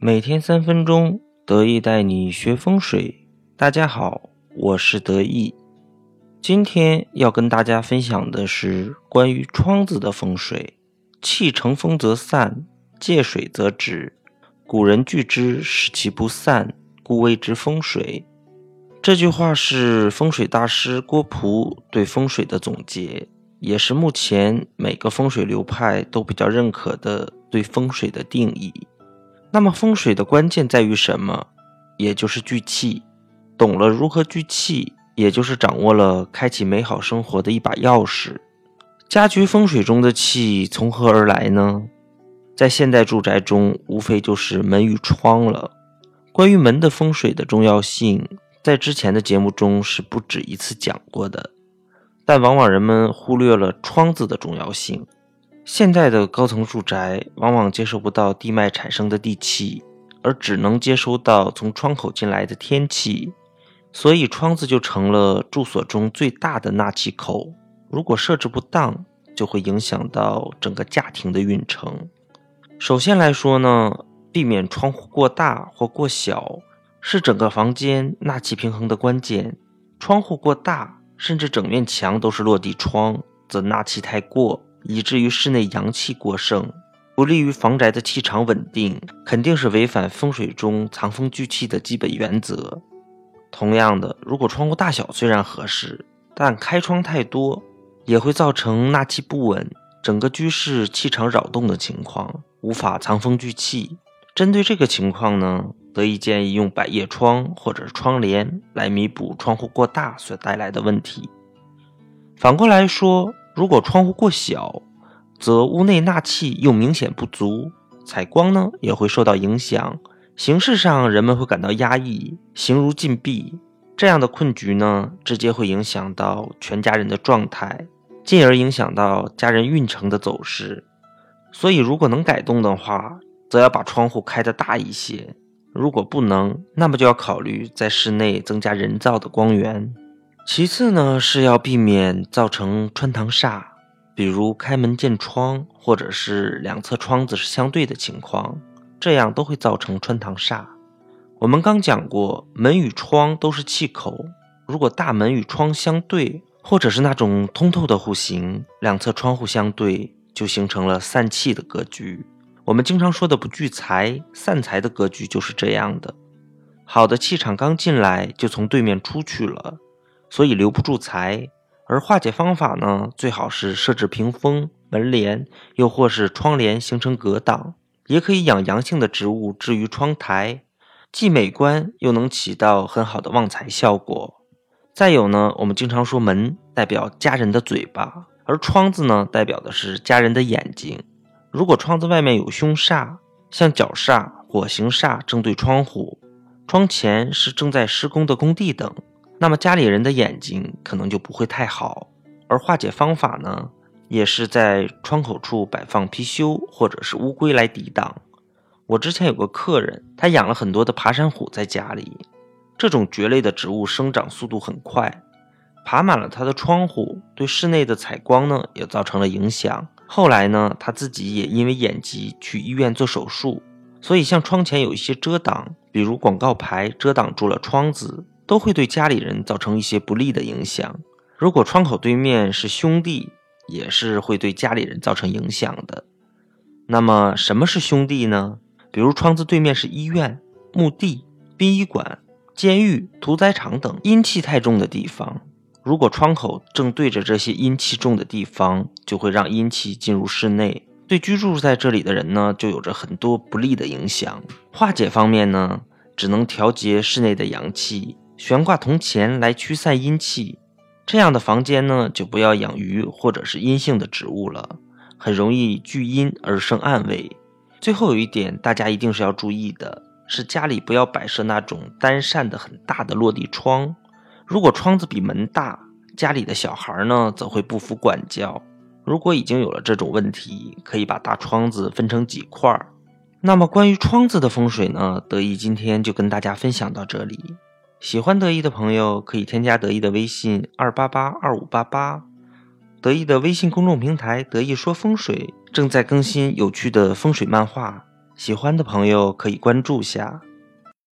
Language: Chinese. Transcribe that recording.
每天三分钟，得意带你学风水。大家好，我是得意。今天要跟大家分享的是关于窗子的风水。气乘风则散，借水则止。古人聚之，使其不散，故谓之风水。这句话是风水大师郭璞对风水的总结，也是目前每个风水流派都比较认可的对风水的定义。那么风水的关键在于什么？也就是聚气。懂了如何聚气，也就是掌握了开启美好生活的一把钥匙。家居风水中的气从何而来呢？在现代住宅中，无非就是门与窗了。关于门的风水的重要性，在之前的节目中是不止一次讲过的，但往往人们忽略了窗子的重要性。现在的高层住宅往往接受不到地脉产生的地气，而只能接收到从窗口进来的天气，所以窗子就成了住所中最大的纳气口。如果设置不当，就会影响到整个家庭的运程。首先来说呢，避免窗户过大或过小，是整个房间纳气平衡的关键。窗户过大，甚至整面墙都是落地窗，则纳气太过。以至于室内阳气过盛，不利于房宅的气场稳定，肯定是违反风水中藏风聚气的基本原则。同样的，如果窗户大小虽然合适，但开窗太多，也会造成纳气不稳，整个居室气场扰动的情况，无法藏风聚气。针对这个情况呢，得以建议用百叶窗或者窗帘来弥补窗户过大所带来的问题。反过来说。如果窗户过小，则屋内纳气又明显不足，采光呢也会受到影响，形式上人们会感到压抑，形如禁闭。这样的困局呢，直接会影响到全家人的状态，进而影响到家人运程的走势。所以，如果能改动的话，则要把窗户开得大一些；如果不能，那么就要考虑在室内增加人造的光源。其次呢，是要避免造成穿堂煞，比如开门见窗，或者是两侧窗子是相对的情况，这样都会造成穿堂煞。我们刚讲过，门与窗都是气口，如果大门与窗相对，或者是那种通透的户型，两侧窗户相对，就形成了散气的格局。我们经常说的不聚财、散财的格局就是这样的。好的气场刚进来，就从对面出去了。所以留不住财，而化解方法呢，最好是设置屏风、门帘，又或是窗帘形成隔挡，也可以养阳性的植物置于窗台，既美观又能起到很好的旺财效果。再有呢，我们经常说门代表家人的嘴巴，而窗子呢代表的是家人的眼睛。如果窗子外面有凶煞，像角煞、火刑煞正对窗户，窗前是正在施工的工地等。那么家里人的眼睛可能就不会太好，而化解方法呢，也是在窗口处摆放貔貅或者是乌龟来抵挡。我之前有个客人，他养了很多的爬山虎在家里，这种蕨类的植物生长速度很快，爬满了他的窗户，对室内的采光呢也造成了影响。后来呢，他自己也因为眼疾去医院做手术，所以像窗前有一些遮挡，比如广告牌遮挡住了窗子。都会对家里人造成一些不利的影响。如果窗口对面是兄弟，也是会对家里人造成影响的。那么什么是兄弟呢？比如窗子对面是医院、墓地、殡仪馆、监狱、屠宰场等阴气太重的地方。如果窗口正对着这些阴气重的地方，就会让阴气进入室内，对居住在这里的人呢，就有着很多不利的影响。化解方面呢，只能调节室内的阳气。悬挂铜钱来驱散阴气，这样的房间呢，就不要养鱼或者是阴性的植物了，很容易聚阴而生暗味。最后有一点，大家一定是要注意的，是家里不要摆设那种单扇的很大的落地窗。如果窗子比门大，家里的小孩呢，则会不服管教。如果已经有了这种问题，可以把大窗子分成几块儿。那么关于窗子的风水呢，得意今天就跟大家分享到这里。喜欢得意的朋友可以添加得意的微信二八八二五八八，得意的微信公众平台“得意说风水”正在更新有趣的风水漫画，喜欢的朋友可以关注下。